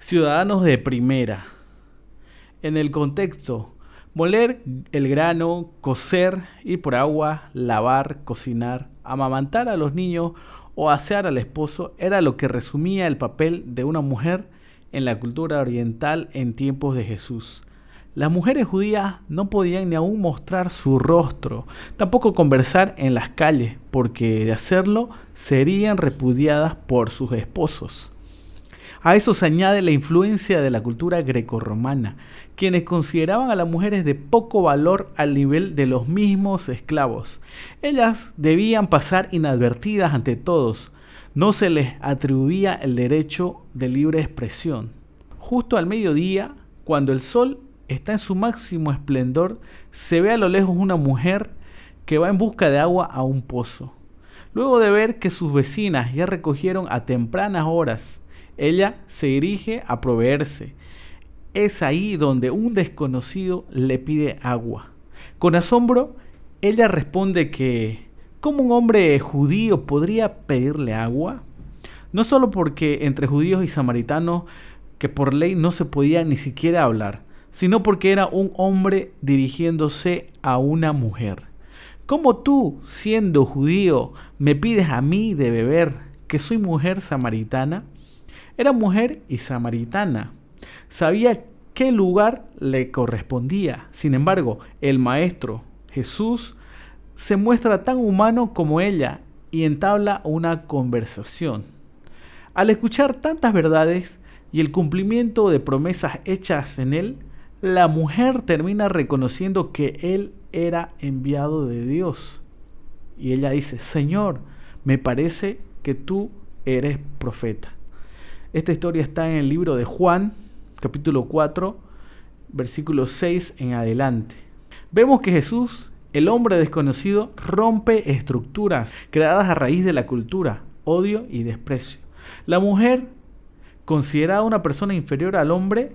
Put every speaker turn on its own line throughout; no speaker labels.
ciudadanos de primera. En el contexto, moler el grano, cocer, ir por agua, lavar, cocinar, amamantar a los niños o asear al esposo era lo que resumía el papel de una mujer en la cultura oriental en tiempos de Jesús. Las mujeres judías no podían ni aún mostrar su rostro, tampoco conversar en las calles, porque de hacerlo serían repudiadas por sus esposos. A eso se añade la influencia de la cultura grecorromana, quienes consideraban a las mujeres de poco valor al nivel de los mismos esclavos. Ellas debían pasar inadvertidas ante todos, no se les atribuía el derecho de libre expresión. Justo al mediodía, cuando el sol está en su máximo esplendor, se ve a lo lejos una mujer que va en busca de agua a un pozo. Luego de ver que sus vecinas ya recogieron a tempranas horas ella se dirige a proveerse. Es ahí donde un desconocido le pide agua. Con asombro, ella responde que, ¿cómo un hombre judío podría pedirle agua? No solo porque entre judíos y samaritanos, que por ley no se podía ni siquiera hablar, sino porque era un hombre dirigiéndose a una mujer. ¿Cómo tú, siendo judío, me pides a mí de beber, que soy mujer samaritana? Era mujer y samaritana. Sabía qué lugar le correspondía. Sin embargo, el Maestro, Jesús, se muestra tan humano como ella y entabla una conversación. Al escuchar tantas verdades y el cumplimiento de promesas hechas en él, la mujer termina reconociendo que él era enviado de Dios. Y ella dice, Señor, me parece que tú eres profeta. Esta historia está en el libro de Juan, capítulo 4, versículo 6 en adelante. Vemos que Jesús, el hombre desconocido, rompe estructuras creadas a raíz de la cultura, odio y desprecio. La mujer, considerada una persona inferior al hombre,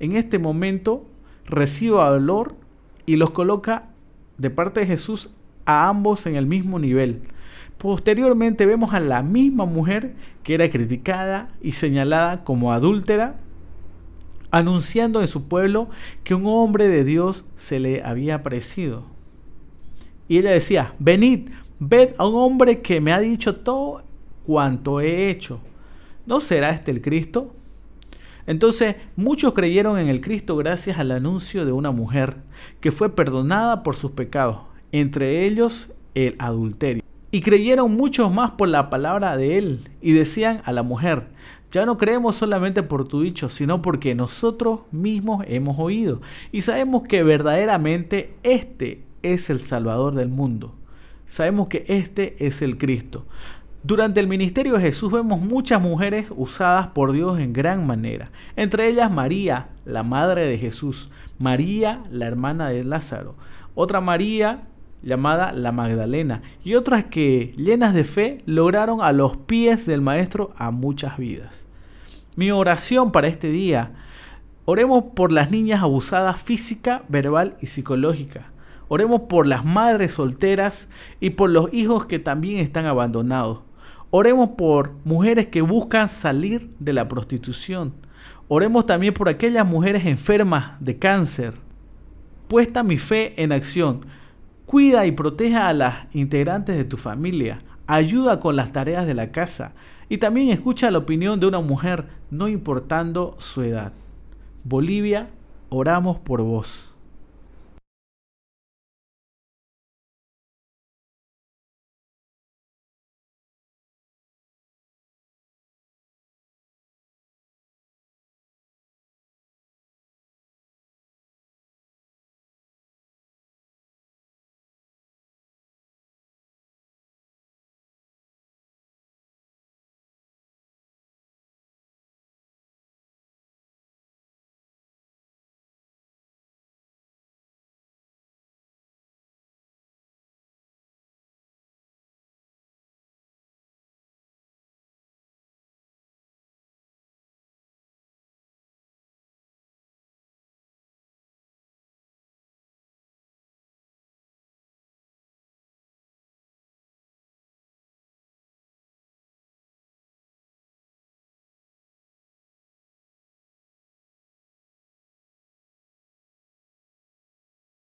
en este momento recibe valor y los coloca de parte de Jesús a ambos en el mismo nivel. Posteriormente vemos a la misma mujer que era criticada y señalada como adúltera, anunciando en su pueblo que un hombre de Dios se le había aparecido. Y ella decía, venid, ved a un hombre que me ha dicho todo cuanto he hecho. ¿No será este el Cristo? Entonces muchos creyeron en el Cristo gracias al anuncio de una mujer que fue perdonada por sus pecados, entre ellos el adulterio. Y creyeron muchos más por la palabra de él y decían a la mujer, ya no creemos solamente por tu dicho, sino porque nosotros mismos hemos oído y sabemos que verdaderamente este es el Salvador del mundo. Sabemos que este es el Cristo. Durante el ministerio de Jesús vemos muchas mujeres usadas por Dios en gran manera, entre ellas María, la madre de Jesús, María, la hermana de Lázaro, otra María, llamada La Magdalena, y otras que, llenas de fe, lograron a los pies del Maestro a muchas vidas. Mi oración para este día, oremos por las niñas abusadas física, verbal y psicológica. Oremos por las madres solteras y por los hijos que también están abandonados. Oremos por mujeres que buscan salir de la prostitución. Oremos también por aquellas mujeres enfermas de cáncer. Puesta mi fe en acción Cuida y proteja a las integrantes de tu familia. Ayuda con las tareas de la casa. Y también escucha la opinión de una mujer, no importando su edad. Bolivia, oramos por vos.